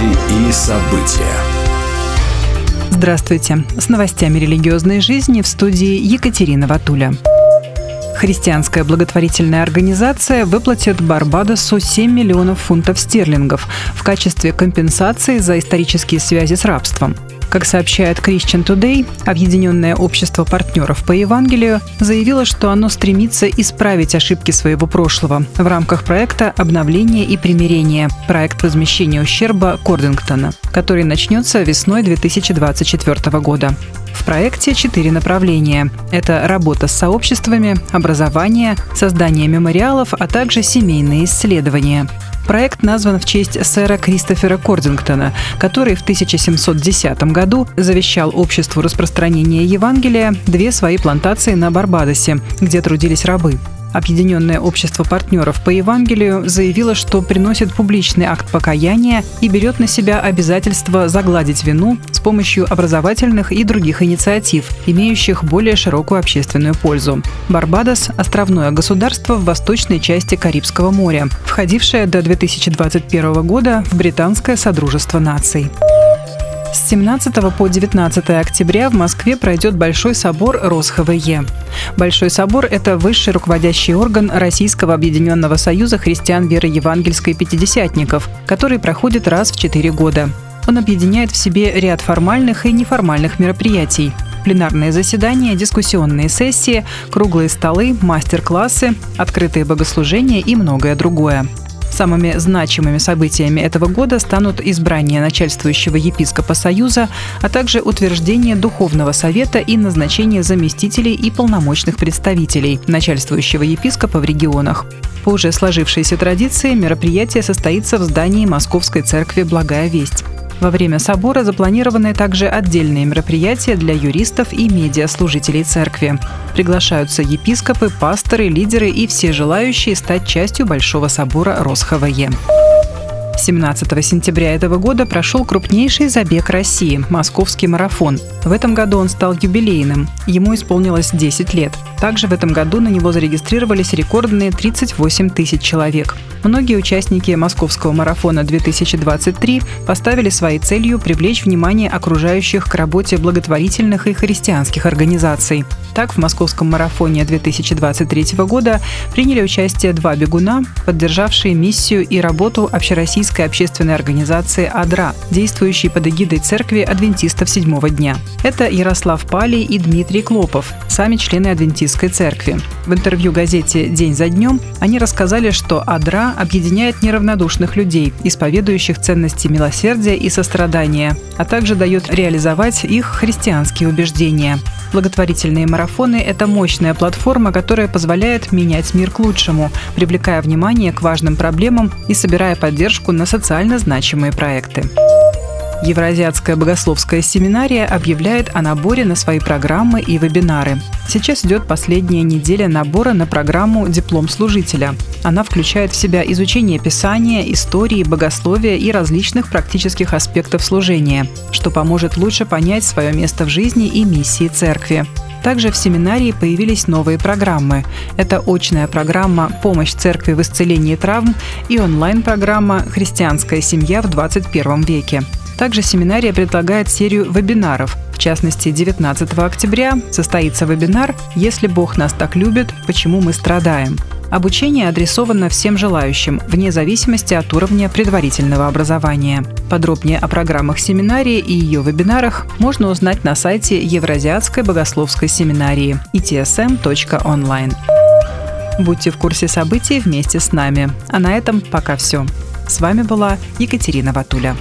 Новости и события. Здравствуйте. С новостями религиозной жизни в студии Екатерина Ватуля. Христианская благотворительная организация выплатит Барбадосу 7 миллионов фунтов стерлингов в качестве компенсации за исторические связи с рабством. Как сообщает Christian Today, Объединенное общество партнеров по Евангелию заявило, что оно стремится исправить ошибки своего прошлого в рамках проекта «Обновление и примирение» – проект возмещения ущерба Кордингтона, который начнется весной 2024 года. В проекте четыре направления. Это работа с сообществами, образование, создание мемориалов, а также семейные исследования. Проект назван в честь сэра Кристофера Кордингтона, который в 1710 году завещал обществу распространения Евангелия две свои плантации на Барбадосе, где трудились рабы. Объединенное общество партнеров по Евангелию заявило, что приносит публичный акт покаяния и берет на себя обязательство загладить вину с помощью образовательных и других инициатив, имеющих более широкую общественную пользу. Барбадос – островное государство в восточной части Карибского моря, входившее до 2021 года в Британское Содружество наций. С 17 по 19 октября в Москве пройдет Большой собор РосХВЕ. Большой собор – это высший руководящий орган Российского объединенного союза христиан веры евангельской пятидесятников, который проходит раз в четыре года. Он объединяет в себе ряд формальных и неформальных мероприятий, пленарные заседания, дискуссионные сессии, круглые столы, мастер-классы, открытые богослужения и многое другое. Самыми значимыми событиями этого года станут избрание начальствующего епископа Союза, а также утверждение Духовного совета и назначение заместителей и полномочных представителей начальствующего епископа в регионах. По уже сложившейся традиции мероприятие состоится в здании Московской церкви «Благая весть». Во время собора запланированы также отдельные мероприятия для юристов и медиаслужителей церкви. Приглашаются епископы, пасторы, лидеры и все желающие стать частью Большого собора РосХВЕ. 17 сентября этого года прошел крупнейший забег России – Московский марафон. В этом году он стал юбилейным. Ему исполнилось 10 лет. Также в этом году на него зарегистрировались рекордные 38 тысяч человек. Многие участники Московского марафона 2023 поставили своей целью привлечь внимание окружающих к работе благотворительных и христианских организаций. Так, в Московском марафоне 2023 года приняли участие два бегуна, поддержавшие миссию и работу общероссийской общественной организации «Адра», действующей под эгидой церкви адвентистов седьмого дня. Это Ярослав Палий и Дмитрий Клопов, сами члены адвентистской церкви. В интервью газете «День за днем» они рассказали, что «Адра» объединяет неравнодушных людей, исповедующих ценности милосердия и сострадания, а также дает реализовать их христианские убеждения. Благотворительные марафоны – это мощная платформа, которая позволяет менять мир к лучшему, привлекая внимание к важным проблемам и собирая поддержку на социально значимые проекты. Евразиатская богословская семинария объявляет о наборе на свои программы и вебинары. Сейчас идет последняя неделя набора на программу «Диплом служителя». Она включает в себя изучение Писания, истории, богословия и различных практических аспектов служения, что поможет лучше понять свое место в жизни и миссии церкви. Также в семинарии появились новые программы. Это очная программа «Помощь церкви в исцелении травм» и онлайн-программа «Христианская семья в 21 веке». Также семинария предлагает серию вебинаров. В частности, 19 октября состоится вебинар «Если Бог нас так любит, почему мы страдаем?». Обучение адресовано всем желающим, вне зависимости от уровня предварительного образования. Подробнее о программах семинарии и ее вебинарах можно узнать на сайте Евразиатской богословской семинарии itsm.online. Будьте в курсе событий вместе с нами. А на этом пока все. С вами была Екатерина Ватуля.